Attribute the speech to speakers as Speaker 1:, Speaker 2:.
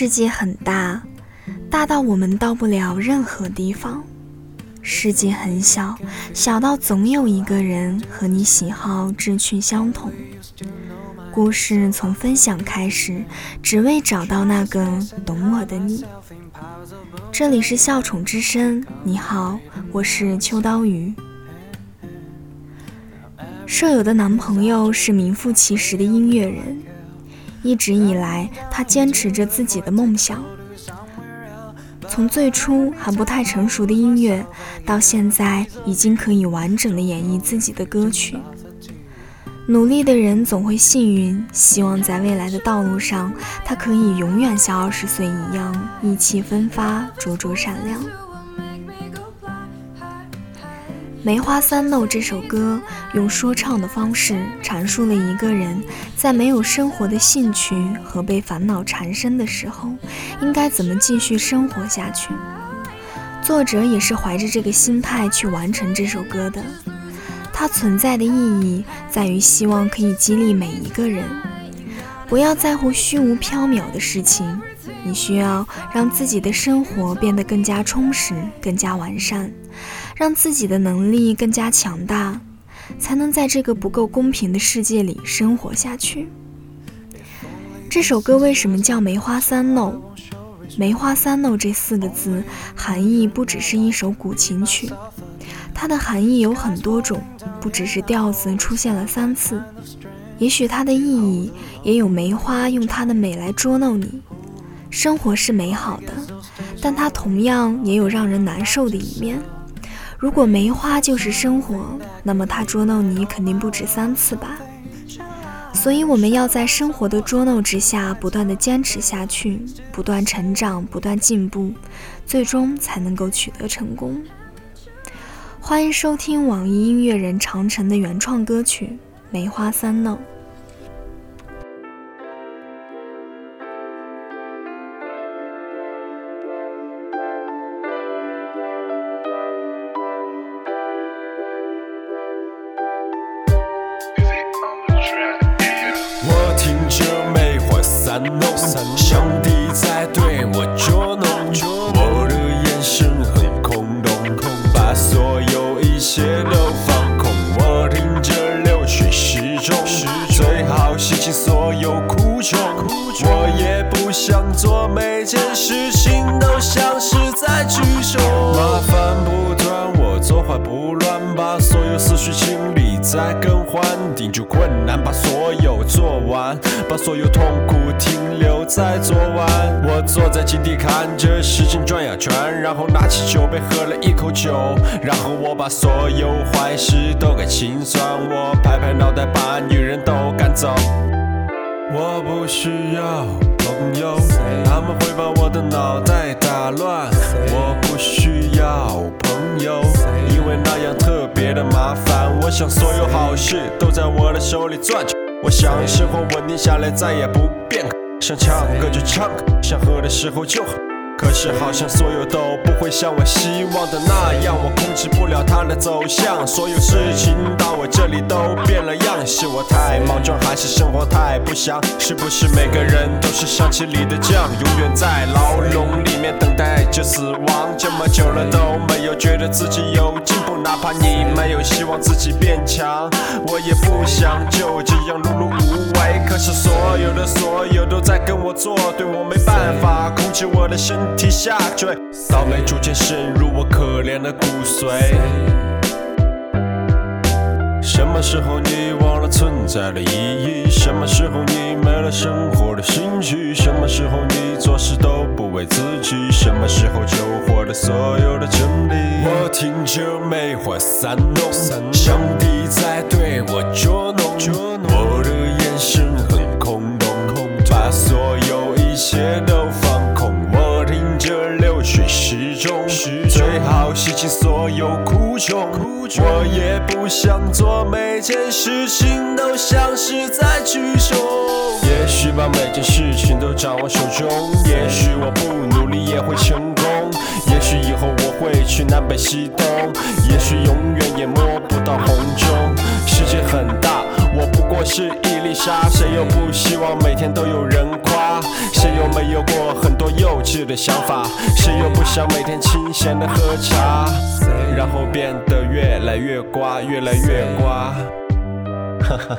Speaker 1: 世界很大，大到我们到不了任何地方；世界很小，小到总有一个人和你喜好志趣相同。故事从分享开始，只为找到那个懂我的你。这里是笑宠之声，你好，我是秋刀鱼。舍友的男朋友是名副其实的音乐人。一直以来，他坚持着自己的梦想。从最初还不太成熟的音乐，到现在已经可以完整的演绎自己的歌曲。努力的人总会幸运，希望在未来的道路上，他可以永远像二十岁一样意气风发、灼灼闪亮。《梅花三弄》这首歌用说唱的方式阐述了一个人在没有生活的兴趣和被烦恼缠身的时候，应该怎么继续生活下去。作者也是怀着这个心态去完成这首歌的。它存在的意义在于希望可以激励每一个人，不要在乎虚无缥缈的事情，你需要让自己的生活变得更加充实、更加完善。让自己的能力更加强大，才能在这个不够公平的世界里生活下去。这首歌为什么叫《梅花三弄》？梅花三弄这四个字含义不只是一首古琴曲，它的含义有很多种，不只是调子出现了三次。也许它的意义也有梅花用它的美来捉弄你。生活是美好的，但它同样也有让人难受的一面。如果梅花就是生活，那么它捉弄你肯定不止三次吧。所以我们要在生活的捉弄之下，不断的坚持下去，不断成长，不断进步，最终才能够取得成功。欢迎收听网易音乐人长城的原创歌曲《梅花三弄》。
Speaker 2: 兄弟在对我捉弄，我的眼神很空洞，把所有一切都放空。我听着流水时钟，最好洗清所有苦衷。我也不想做每件事情都像是绪清理再更换，顶住困难，把所有做完，把所有痛苦停留。在昨晚，我坐在井底看着时间转呀转，然后拿起酒杯喝了一口酒，然后我把所有坏事都给清算，我拍拍脑袋把女人都赶走。我不需要朋友，他们会把我的脑袋打乱。我不需要朋友，因为那样特别的麻烦。我想所有好事都在我的手里攥着，我想生活稳定下来，再也不变。想唱歌就唱，想喝的时候就喝。可是好像所有都不会像我希望的那样，我控制不了它的走向。所有事情到我这里都变了样，是我太莽撞，还是生活太不祥？是不是每个人都是象棋里的将，永远在牢笼里面等待着死亡？这么久了都没有觉得自己有步，哪怕你没有希望自己变强，我也不想就这样碌碌无为。可是所有的所有都在跟我作对，我没办法控制我的身体下坠，倒霉逐渐渗入我可怜的骨髓。什么时候你忘了存在的意义？什么时候你没了生活的兴趣？什么时候你做事都不为自己？什么时候就获得所有的真理？我听着梅花三弄，上帝在对我捉弄，我的眼神很空洞，把所有一切都放空。我听着流水时钟，最好洗清所有苦衷。我也不想做每件事情都像是在举手。也许把每件事情都掌握手中，也许我不努力也会成北西东，也许永远也摸不到红中。世界很大。我不过是一粒沙，谁又不希望每天都有人夸？谁又没有过很多幼稚的想法？谁又不想每天清闲的喝茶，然后变得越来越瓜，越来越瓜？哈哈。